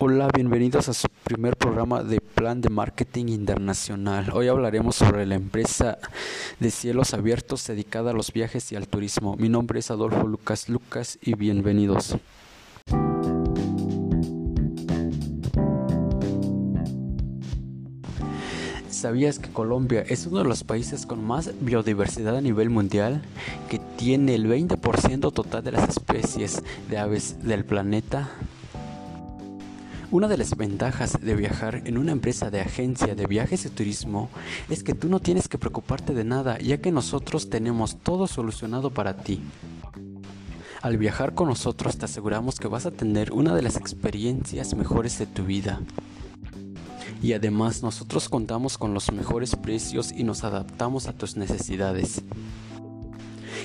Hola, bienvenidos a su primer programa de Plan de Marketing Internacional. Hoy hablaremos sobre la empresa de cielos abiertos dedicada a los viajes y al turismo. Mi nombre es Adolfo Lucas Lucas y bienvenidos. ¿Sabías que Colombia es uno de los países con más biodiversidad a nivel mundial? Que tiene el 20% total de las especies de aves del planeta. Una de las ventajas de viajar en una empresa de agencia de viajes y turismo es que tú no tienes que preocuparte de nada ya que nosotros tenemos todo solucionado para ti. Al viajar con nosotros te aseguramos que vas a tener una de las experiencias mejores de tu vida. Y además nosotros contamos con los mejores precios y nos adaptamos a tus necesidades.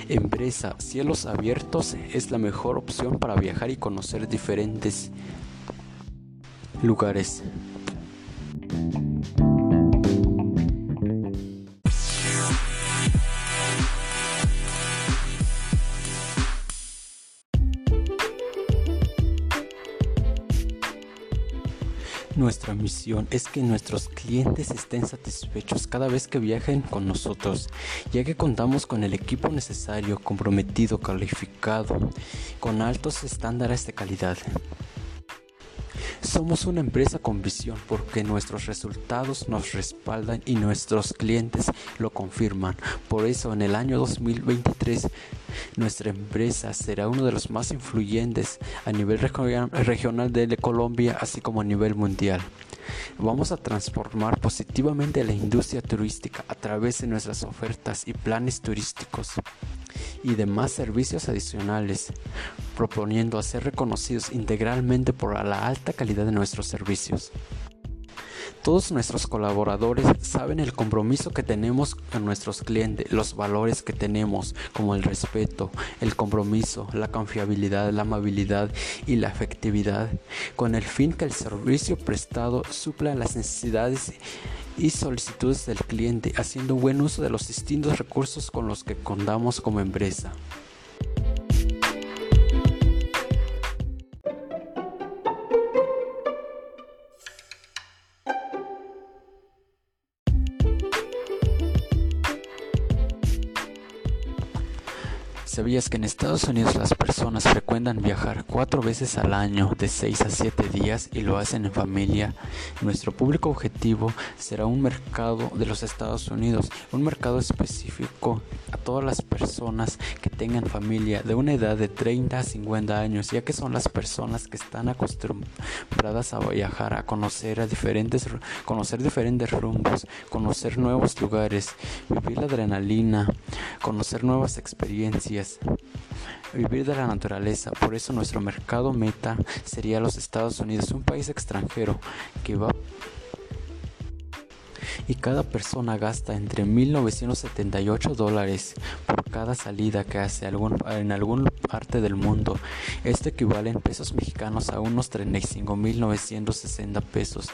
Empresa Cielos Abiertos es la mejor opción para viajar y conocer diferentes lugares. Nuestra misión es que nuestros clientes estén satisfechos cada vez que viajen con nosotros, ya que contamos con el equipo necesario, comprometido, calificado, con altos estándares de calidad. Somos una empresa con visión porque nuestros resultados nos respaldan y nuestros clientes lo confirman. Por eso en el año 2023 nuestra empresa será uno de los más influyentes a nivel regional de Colombia así como a nivel mundial. Vamos a transformar positivamente la industria turística a través de nuestras ofertas y planes turísticos y demás servicios adicionales, proponiendo a ser reconocidos integralmente por la alta calidad de nuestros servicios. Todos nuestros colaboradores saben el compromiso que tenemos con nuestros clientes, los valores que tenemos como el respeto, el compromiso, la confiabilidad, la amabilidad y la efectividad, con el fin que el servicio prestado supla las necesidades y solicitudes del cliente, haciendo buen uso de los distintos recursos con los que contamos como empresa. ¿Sabías que en Estados Unidos las personas frecuentan viajar cuatro veces al año de seis a siete días y lo hacen en familia? Nuestro público objetivo será un mercado de los Estados Unidos, un mercado específico a todas las personas que tengan familia de una edad de 30 a 50 años, ya que son las personas que están acostumbradas a viajar, a conocer a diferentes, conocer diferentes rumbos, conocer nuevos lugares, vivir la adrenalina, conocer nuevas experiencias Vivir de la naturaleza, por eso nuestro mercado meta sería los Estados Unidos, un país extranjero que va y cada persona gasta entre 1.978 dólares por cada salida que hace en alguna parte del mundo. Esto equivale en pesos mexicanos a unos 35.960 pesos.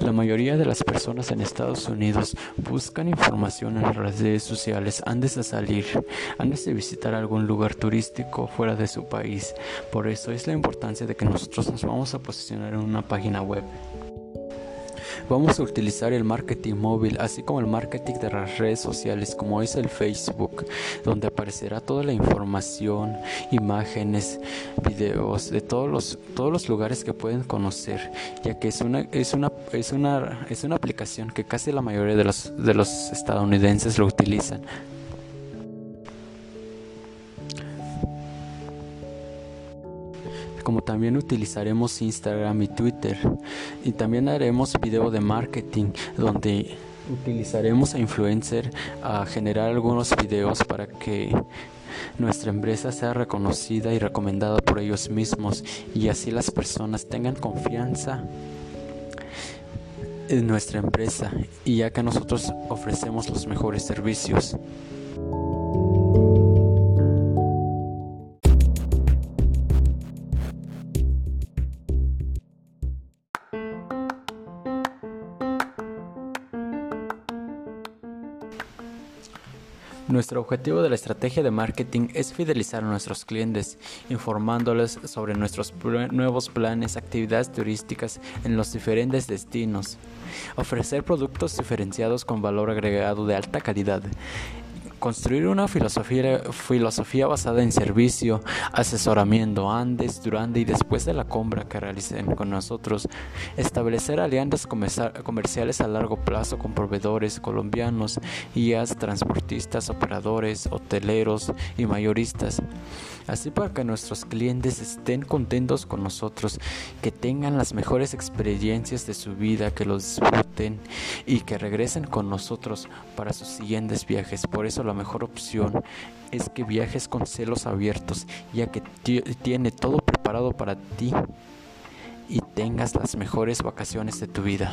La mayoría de las personas en Estados Unidos buscan información en las redes sociales antes de salir, antes de visitar algún lugar turístico fuera de su país. Por eso es la importancia de que nosotros nos vamos a posicionar en una página web. Vamos a utilizar el marketing móvil, así como el marketing de las redes sociales, como es el Facebook, donde aparecerá toda la información, imágenes, videos de todos los, todos los lugares que pueden conocer, ya que es una, es una, es una, es una aplicación que casi la mayoría de los, de los estadounidenses lo utilizan. Como también utilizaremos Instagram y Twitter y también haremos video de marketing donde utilizaremos a influencer a generar algunos videos para que nuestra empresa sea reconocida y recomendada por ellos mismos y así las personas tengan confianza en nuestra empresa y ya que nosotros ofrecemos los mejores servicios. Nuestro objetivo de la estrategia de marketing es fidelizar a nuestros clientes, informándoles sobre nuestros nuevos planes, actividades turísticas en los diferentes destinos, ofrecer productos diferenciados con valor agregado de alta calidad Construir una filosofía, filosofía basada en servicio, asesoramiento antes, durante y después de la compra que realicen con nosotros. Establecer alianzas comerciales a largo plazo con proveedores colombianos, guías, transportistas, operadores, hoteleros y mayoristas. Así para que nuestros clientes estén contentos con nosotros, que tengan las mejores experiencias de su vida, que los disfruten y que regresen con nosotros para sus siguientes viajes. Por eso la mejor opción es que viajes con celos abiertos, ya que tiene todo preparado para ti y tengas las mejores vacaciones de tu vida.